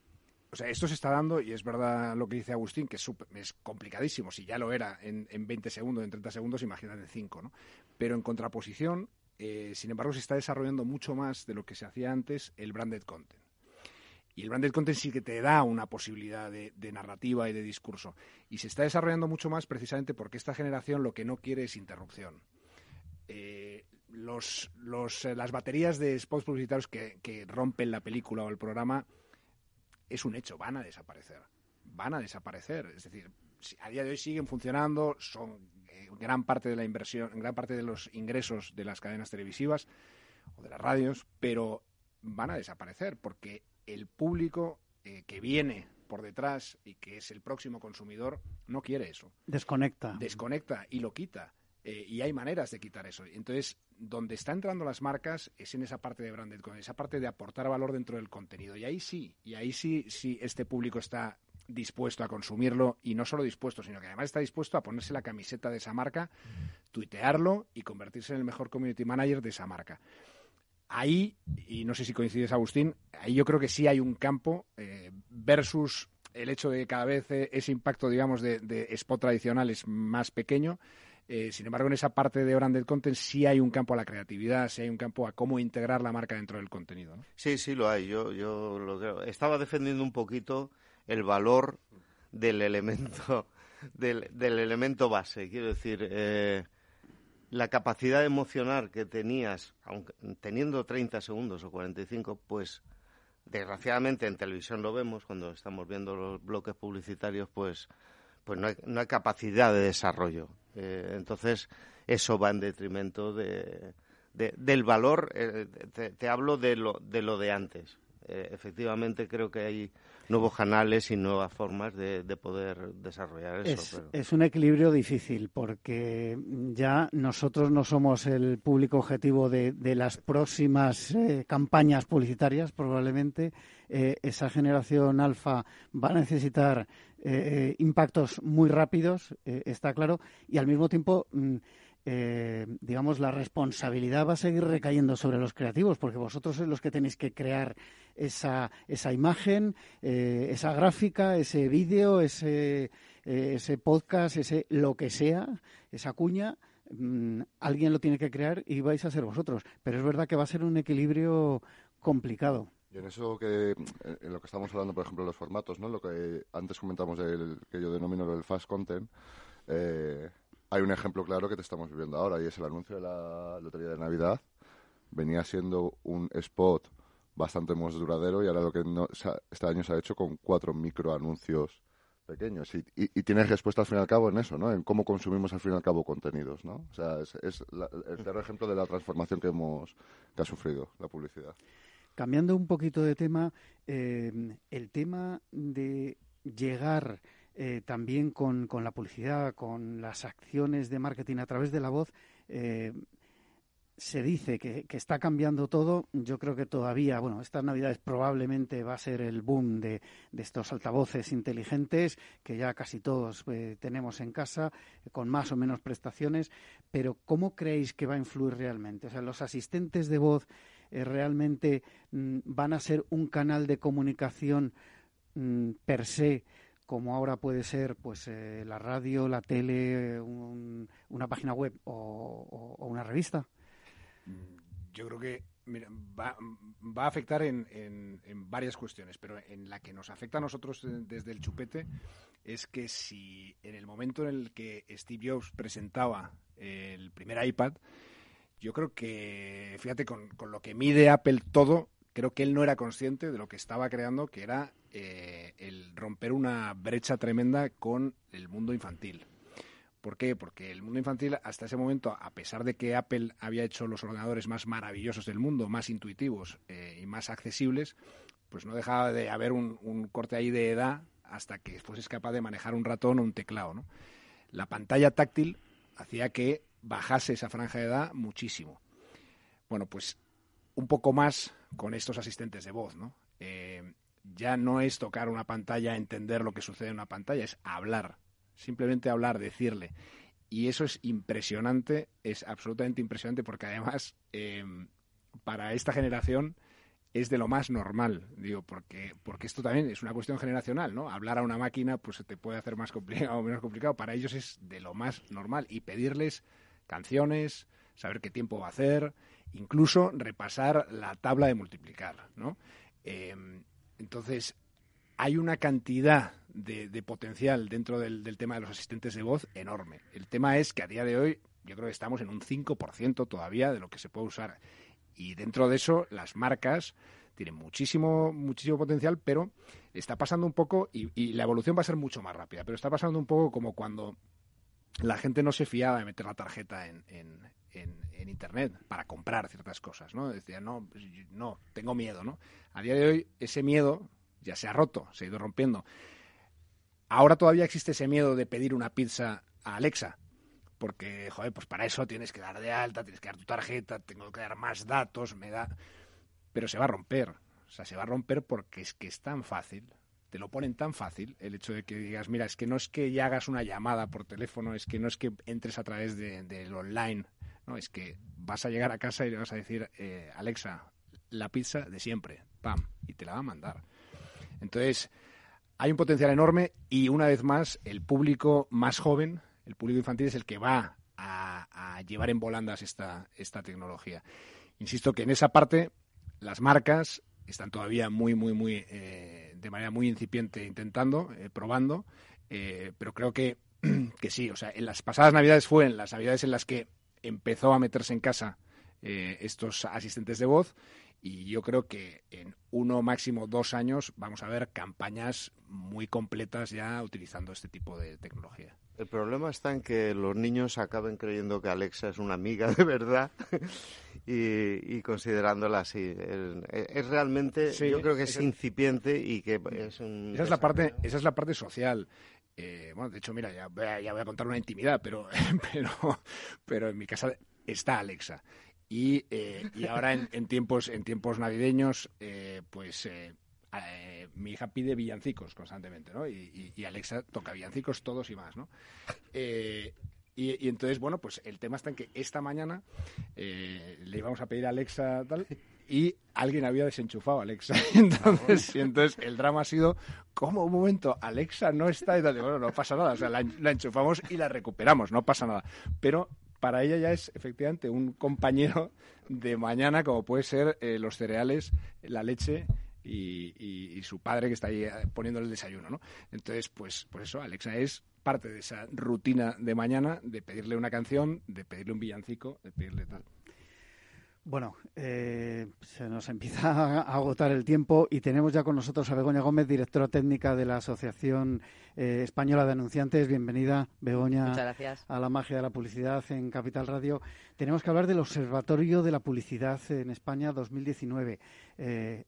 o sea, esto se está dando y es verdad lo que dice Agustín, que es, es complicadísimo. Si ya lo era en, en 20 segundos, en 30 segundos, imagínate en 5, ¿no? Pero en contraposición, eh, sin embargo, se está desarrollando mucho más de lo que se hacía antes el branded content. Y el branded content sí que te da una posibilidad de, narrativa y de discurso. Y se está desarrollando mucho más precisamente porque esta generación lo que no quiere es interrupción. Eh, los, eh, las baterías de spots publicitarios que, que rompen la película o el programa es un hecho, van a desaparecer. Van a desaparecer. Es decir, a día de hoy siguen funcionando, son gran parte de la inversión, gran parte de los ingresos de las cadenas televisivas o de las radios, pero van a desaparecer porque el público eh, que viene por detrás y que es el próximo consumidor no quiere eso. Desconecta. Desconecta y lo quita. Eh, y hay maneras de quitar eso. Entonces, donde están entrando las marcas es en esa parte de branded, con esa parte de aportar valor dentro del contenido. Y ahí sí, y ahí sí, sí este público está dispuesto a consumirlo y no solo dispuesto, sino que además está dispuesto a ponerse la camiseta de esa marca, tuitearlo y convertirse en el mejor community manager de esa marca. Ahí, y no sé si coincides Agustín, ahí yo creo que sí hay un campo eh, versus el hecho de que cada vez eh, ese impacto, digamos, de, spot tradicional es más pequeño. Eh, sin embargo, en esa parte de branded content sí hay un campo a la creatividad, sí hay un campo a cómo integrar la marca dentro del contenido. Sí, sí lo hay. Yo, yo lo creo. Estaba defendiendo un poquito el valor del elemento *laughs* del, del elemento base. Quiero decir, eh, la capacidad emocional que tenías, aunque teniendo 30 segundos o 45, pues desgraciadamente en televisión lo vemos cuando estamos viendo los bloques publicitarios, pues pues no hay, no hay capacidad de desarrollo. Eh, entonces, eso va en detrimento de, del valor, eh, te, hablo de lo, de lo de antes. Efectivamente, creo que hay nuevos canales y nuevas formas de, poder desarrollar eso. Es, un equilibrio difícil porque ya nosotros no somos el público objetivo de, las próximas eh, campañas publicitarias, probablemente. Eh, esa generación alfa va a necesitar eh, impactos muy rápidos, está claro, y al mismo tiempo. Eh, digamos, la responsabilidad va a seguir recayendo sobre los creativos, porque vosotros sois los que tenéis que crear esa, esa imagen, eh, esa gráfica, ese vídeo, ese, eh, ese podcast, ese lo que sea, esa cuña. Mm, alguien lo tiene que crear y vais a ser vosotros. Pero es verdad que va a ser un equilibrio complicado. Y en eso que, en lo que estamos hablando, por ejemplo, de los formatos, ¿no? Lo que antes comentamos del que yo denomino el fast content, eh, hay un ejemplo claro que te estamos viviendo ahora y es el anuncio de la Lotería de Navidad. Venía siendo un spot bastante más duradero y ahora lo que no, este año se ha hecho con cuatro microanuncios pequeños y, y, tienes respuesta al fin y al cabo en eso, ¿no? En cómo consumimos al fin y al cabo contenidos, ¿no? O sea, es, el claro ejemplo de la transformación que hemos que ha sufrido la publicidad. Cambiando un poquito de tema, eh, el tema de llegar eh, también con, con, la publicidad, con las acciones de marketing a través de la voz, eh, se dice que, está cambiando todo. Yo creo que todavía, bueno, estas navidades probablemente va a ser el boom de, estos altavoces inteligentes que ya casi todos eh, tenemos en casa, con más o menos prestaciones. Pero, ¿cómo creéis que va a influir realmente? O sea, los asistentes de voz realmente mm, van a ser un canal de comunicación mm, per se como ahora puede ser pues eh, la radio, la tele, una página web o, una revista? Yo creo que va, a afectar en, en, varias cuestiones, pero en la que nos afecta a nosotros desde el chupete es que si en el momento en el que Steve Jobs presentaba el primer iPad, yo creo que, fíjate, con, con lo que mide Apple todo, creo que él no era consciente de lo que estaba creando, que era eh, el romper una brecha tremenda con el mundo infantil. ¿Por qué? Porque el mundo infantil hasta ese momento, a pesar de que Apple había hecho los ordenadores más maravillosos del mundo, más intuitivos eh, y más accesibles, pues no dejaba de haber un, corte ahí de edad hasta que fueses capaz de manejar un ratón o un teclado. La pantalla táctil hacía que bajase esa franja de edad muchísimo. Bueno, pues un poco más con estos asistentes de voz, ¿no? Eh, ya no es tocar una pantalla, entender lo que sucede en una pantalla, es hablar simplemente hablar, decirle. Y eso es impresionante, es absolutamente impresionante porque además em, para esta generación es de lo más normal, digo, porque, porque esto también es una cuestión generacional, ¿no? Hablar a una máquina pues se te puede hacer más complicado o menos complicado, para ellos es de lo más normal y pedirles canciones, saber qué tiempo va a hacer, incluso repasar la tabla de multiplicar, ¿no? Em, entonces, hay una cantidad de, potencial dentro del, tema de los asistentes de voz enorme. El tema es que a día de hoy yo creo que estamos en un 5% todavía de lo que se puede usar. Y dentro de eso, las marcas tienen muchísimo, muchísimo potencial, pero está pasando un poco, y, la evolución va a ser mucho más rápida, pero está pasando un poco como cuando la gente no se fiaba de meter la tarjeta en, en, Internet para comprar ciertas cosas, ¿no? Decía, no, no, tengo miedo, ¿no? A día de hoy, ese miedo ya se ha roto, se ha ido rompiendo. Ahora todavía existe ese miedo de pedir una pizza a Alexa, porque, joder, pues para eso tienes que dar de alta, tienes que dar tu tarjeta, tengo que dar más datos, me da... Pero se va a romper, o sea, se va a romper porque es que es tan fácil, te lo ponen tan fácil el hecho de que digas, mira, es que no es que ya hagas una llamada por teléfono, es que no es que entres a través del de, online, no, es que vas a llegar a casa y le vas a decir, eh, Alexa, la pizza de siempre, pam, y te la va a mandar. Entonces, hay un potencial enorme y una vez más, el público más joven, el público infantil, es el que va a, llevar en volandas esta, esta tecnología. Insisto que en esa parte las marcas están todavía muy, muy, muy, eh, de manera muy incipiente intentando, eh, probando, pero creo que, *clears throat* que sí, o sea, en las pasadas navidades fue en las navidades en las que empezó a meterse en casa estos asistentes de voz y yo creo que en uno, máximo dos años, vamos a ver campañas muy completas ya utilizando este tipo de tecnología. El problema está en que los niños acaben creyendo que Alexa es una amiga de verdad *laughs* y, considerándola así. Es, realmente, yo creo que es, incipiente y que es un... Esa es la parte, esa es la parte social. Eh, bueno, de hecho, mira, ya, ya voy a contar una intimidad, pero, *laughs* pero, pero en mi casa está Alexa. Y, eh, y ahora en, tiempos en tiempos navideños, eh, pues eh, mi hija pide villancicos constantemente, ¿no? Y, Alexa toca villancicos todos y más, ¿no? Y, entonces, bueno, pues el tema está en que esta mañana le íbamos a pedir a Alexa tal y alguien había desenchufado a Alexa. *laughs* Entonces, y entonces el drama ha sido, como un momento, Alexa no está y tal. Bueno, no pasa nada, o sea, la, la enchufamos y la recuperamos, no pasa nada. Pero para ella ya es efectivamente un compañero de mañana, como puede ser eh, los cereales, la leche y, su padre que está ahí eh, poniendo el desayuno, ¿no? Entonces, pues, pues eso, Alexa es parte de esa rutina de mañana de pedirle una canción, de pedirle un villancico, de pedirle tal. Bueno, eh, se nos empieza *laughs* a agotar el tiempo y tenemos ya con nosotros a Begoña Gómez, directora técnica de la Asociación eh, Española de Anunciantes. Bienvenida, Begoña, a la magia de la publicidad en Capital Radio. Tenemos que hablar del Observatorio de la Publicidad en España 2019. Eh,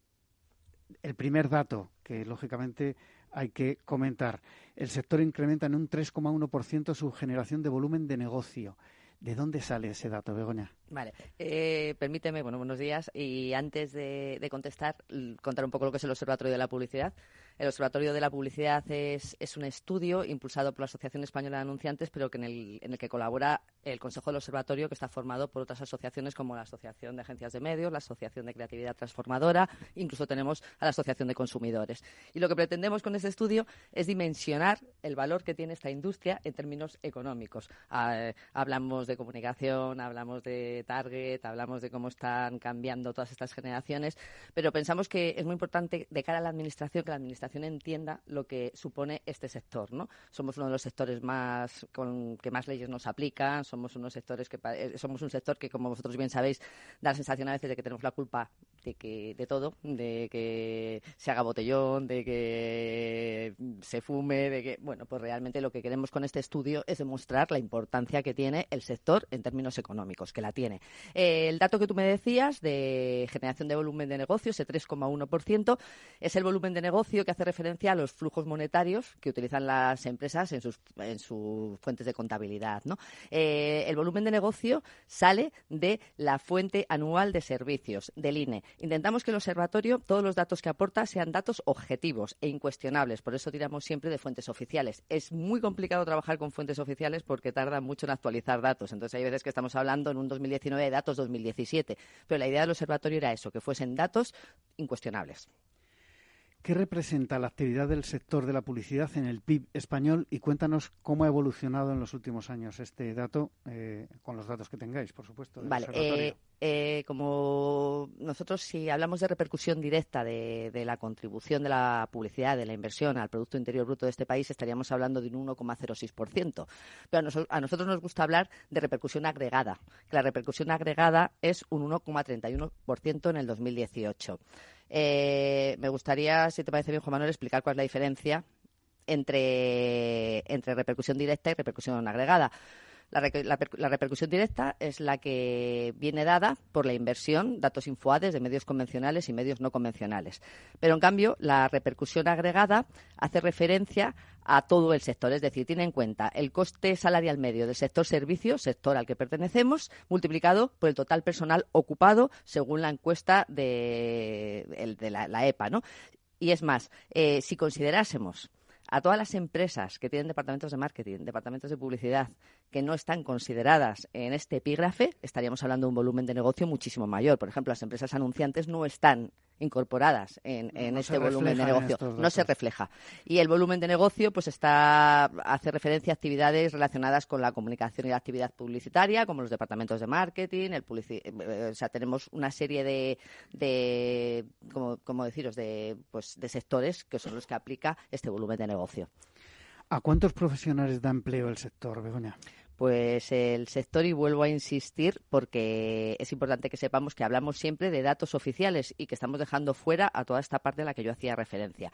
el primer dato que, lógicamente, hay que comentar. El sector incrementa en un 3,1% su generación de volumen de negocio. ¿De dónde sale ese dato, Begoña? Vale, eh, permíteme, bueno, buenos días. Y antes de, de, contestar, contar un poco lo que es el Observatorio de la Publicidad. El Observatorio de la Publicidad es, un estudio impulsado por la Asociación Española de Anunciantes, pero que en, el, en el que colabora el Consejo del Observatorio, que está formado por otras asociaciones como la Asociación de Agencias de Medios, la Asociación de Creatividad Transformadora, incluso tenemos a la Asociación de Consumidores. Y lo que pretendemos con este estudio es dimensionar el valor que tiene esta industria en términos económicos. Ah, hablamos de comunicación, hablamos de target, hablamos de cómo están cambiando todas estas generaciones, pero pensamos que es muy importante de cara a la Administración que la Administración administración entienda lo que supone este sector, ¿no? Somos uno de los sectores más con que más leyes nos aplican, somos unos sectores que eh, somos un sector que como vosotros bien sabéis da la sensación a veces de que tenemos la culpa de que de todo, de que se haga botellón, de que se fume, de que bueno, pues realmente lo que queremos con este estudio es demostrar la importancia que tiene el sector en términos económicos, que la tiene. Eh, el dato que tú me decías de generación de volumen de negocio, ese 3,1%, es el volumen de negocio que hace referencia a los flujos monetarios que utilizan las empresas en sus, en sus fuentes de contabilidad. ¿no? Eh, el volumen de negocio sale de la fuente anual de servicios, del INE. Intentamos que el observatorio, todos los datos que aporta, sean datos objetivos e incuestionables. Por eso tiramos siempre de fuentes oficiales. Es muy complicado trabajar con fuentes oficiales porque tarda mucho en actualizar datos. Entonces hay veces que estamos hablando en un 2019 de datos 2017. Pero la idea del observatorio era eso, que fuesen datos incuestionables. ¿Qué representa la actividad del sector de la publicidad en el PIB español? Y cuéntanos cómo ha evolucionado en los últimos años este dato, eh, con los datos que tengáis, por supuesto. Vale, eh, eh, como nosotros si hablamos de repercusión directa de, la contribución de la publicidad, de la inversión al Producto Interior Bruto de este país, estaríamos hablando de un 1,06%. Pero a, nosotros nos gusta hablar de repercusión agregada, que la repercusión agregada es un 1,31% en el 2018. Eh, me gustaría, si te parece bien, Juan Manuel, explicar cuál es la diferencia entre, entre repercusión directa y repercusión agregada. La, repercusión directa es la que viene dada por la inversión, datos infoades de medios convencionales y medios no convencionales. Pero, en cambio, la repercusión agregada hace referencia a todo el sector, es decir, tiene en cuenta el coste salarial medio del sector servicios, sector al que pertenecemos, multiplicado por el total personal ocupado según la encuesta de, la, EPA. ¿no? Y es más, eh, si considerásemos a todas las empresas que tienen departamentos de marketing, departamentos de publicidad, que no están consideradas en este epígrafe, estaríamos hablando de un volumen de negocio muchísimo mayor. Por ejemplo, las empresas anunciantes no están incorporadas en, este volumen de negocio. No se refleja. Y el volumen de negocio pues está hace referencia a actividades relacionadas con la comunicación y la actividad publicitaria, como los departamentos de marketing, el eh, o sea, tenemos una serie de, de como, deciros, de, pues, de sectores que son los que aplica este volumen de negocio. ¿A cuántos profesionales da empleo el sector, Begoña? Pues el sector, y vuelvo a insistir, porque es importante que sepamos que hablamos siempre de datos oficiales y que estamos dejando fuera a toda esta parte a la que yo hacía referencia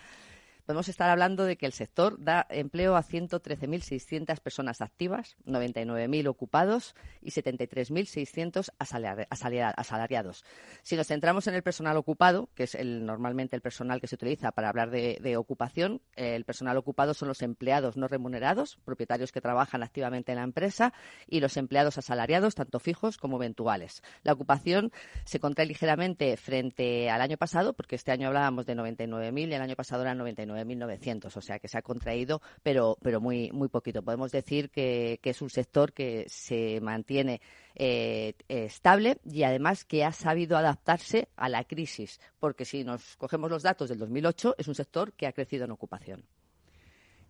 podemos estar hablando de que el sector da empleo a 113.600 personas activas, 99.000 ocupados y 73.600 asalariados. Si nos centramos en el personal ocupado, que es el, normalmente el personal que se utiliza para hablar de, ocupación, el personal ocupado son los empleados no remunerados, propietarios que trabajan activamente en la empresa, y los empleados asalariados, tanto fijos como eventuales. La ocupación se contrae ligeramente frente al año pasado, porque este año hablábamos de 99.000 y el año pasado eran 99 9.900, o sea que se ha contraído, pero, pero muy, muy poquito. Podemos decir que, es un sector que se mantiene eh, estable y además que ha sabido adaptarse a la crisis, porque si nos cogemos los datos del 2008, es un sector que ha crecido en ocupación.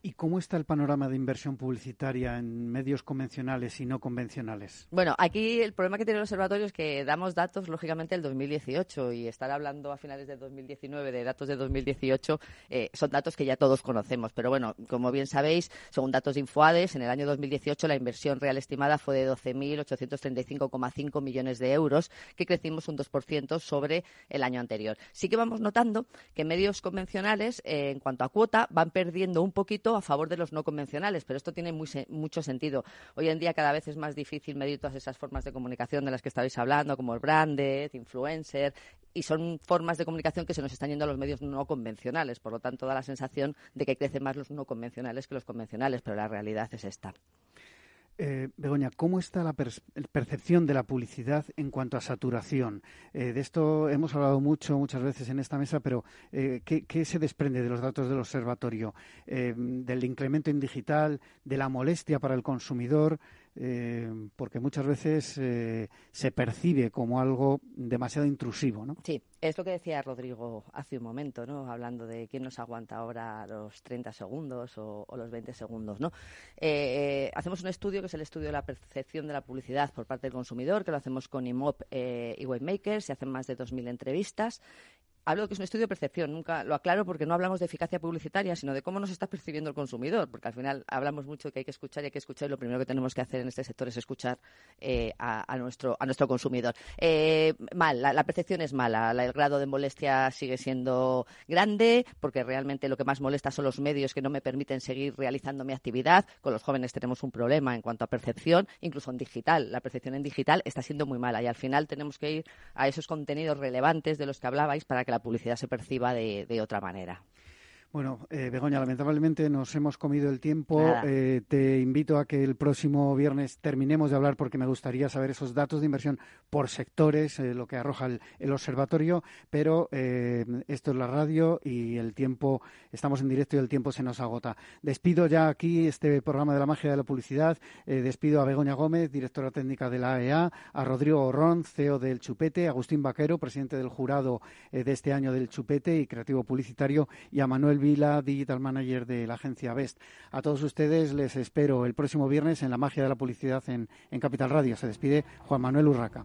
¿Y cómo está el panorama de inversión publicitaria en medios convencionales y no convencionales? Bueno, aquí el problema que tiene el observatorio es que damos datos, lógicamente, del 2018 y estar hablando a finales de 2019 de datos de 2018 eh, son datos que ya todos conocemos. Pero bueno, como bien sabéis, según datos de Infoades, en el año 2018 la inversión real estimada fue de 12.835,5 millones de euros, que crecimos un 2% sobre el año anterior. Sí que vamos notando que medios convencionales, eh, en cuanto a cuota, van perdiendo un poquito a favor de los no convencionales, pero esto tiene mucho sentido. Hoy en día cada vez es más difícil medir todas esas formas de comunicación de las que estabais hablando, como el branded, influencer, y son formas de comunicación que se nos están yendo a los medios no convencionales. Por lo tanto, da la sensación de que crecen más los no convencionales que los convencionales, pero la realidad es esta. Eh, Begoña, ¿cómo está la percepción de la publicidad en cuanto a saturación? Eh, de esto hemos hablado mucho, muchas veces en esta mesa, pero eh, ¿qué, se desprende de los datos del observatorio? ¿Del incremento en digital, de la molestia para el consumidor? Eh, porque muchas veces eh, se percibe como algo demasiado intrusivo, ¿no? Sí, es lo que decía Rodrigo hace un momento, ¿no? Hablando de quién nos aguanta ahora los 30 segundos o, los 20 segundos, ¿no? Eh, hacemos un estudio que es el estudio de la percepción de la publicidad por parte del consumidor, que lo hacemos con IMOP y Webmaker, se hacen más de 2.000 entrevistas hablo de que es un estudio de percepción, nunca lo aclaro porque no hablamos de eficacia publicitaria, sino de cómo nos está percibiendo el consumidor, porque al final hablamos mucho de que hay que escuchar y hay que escuchar y lo primero que tenemos que hacer en este sector es escuchar eh, a, nuestro, a nuestro consumidor. Eh, mal, la, percepción es mala, el grado de molestia sigue siendo grande porque realmente lo que más molesta son los medios que no me permiten seguir realizando mi actividad. Con los jóvenes tenemos un problema en cuanto a percepción, incluso en digital. La percepción en digital está siendo muy mala y al final tenemos que ir a esos contenidos relevantes de los que hablabais para que la publicidad se perciba de, de otra manera. Bueno, eh, Begoña, lamentablemente nos hemos comido el tiempo. Eh, te invito a que el próximo viernes terminemos de hablar porque me gustaría saber esos datos de inversión por sectores, eh, lo que arroja el, observatorio, pero esto es la radio y el tiempo, estamos en directo y el tiempo se nos agota. Despido ya aquí este programa de la magia de la publicidad. despido a Begoña Gómez, directora técnica de la AEA, a Rodrigo Orrón, CEO del Chupete, a Agustín Vaquero, presidente del jurado de este año del Chupete y creativo publicitario, y a Manuel Vila, Digital Manager de la agencia Best. A todos ustedes les espero el próximo viernes en La Magia de la Publicidad en, en Capital Radio. Se despide Juan Manuel Urraca.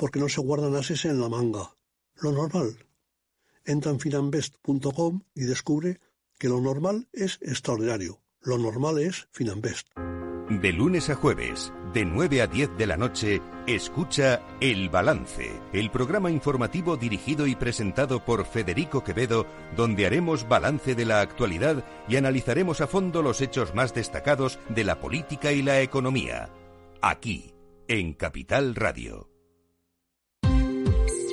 porque no se guardan ases en la manga. Lo normal. Entra en finambest.com y descubre que lo normal es extraordinario. Lo normal es Finambest. De lunes a jueves, de 9 a 10 de la noche, escucha El Balance, el programa informativo dirigido y presentado por Federico Quevedo, donde haremos balance de la actualidad y analizaremos a fondo los hechos más destacados de la política y la economía. Aquí, en Capital Radio.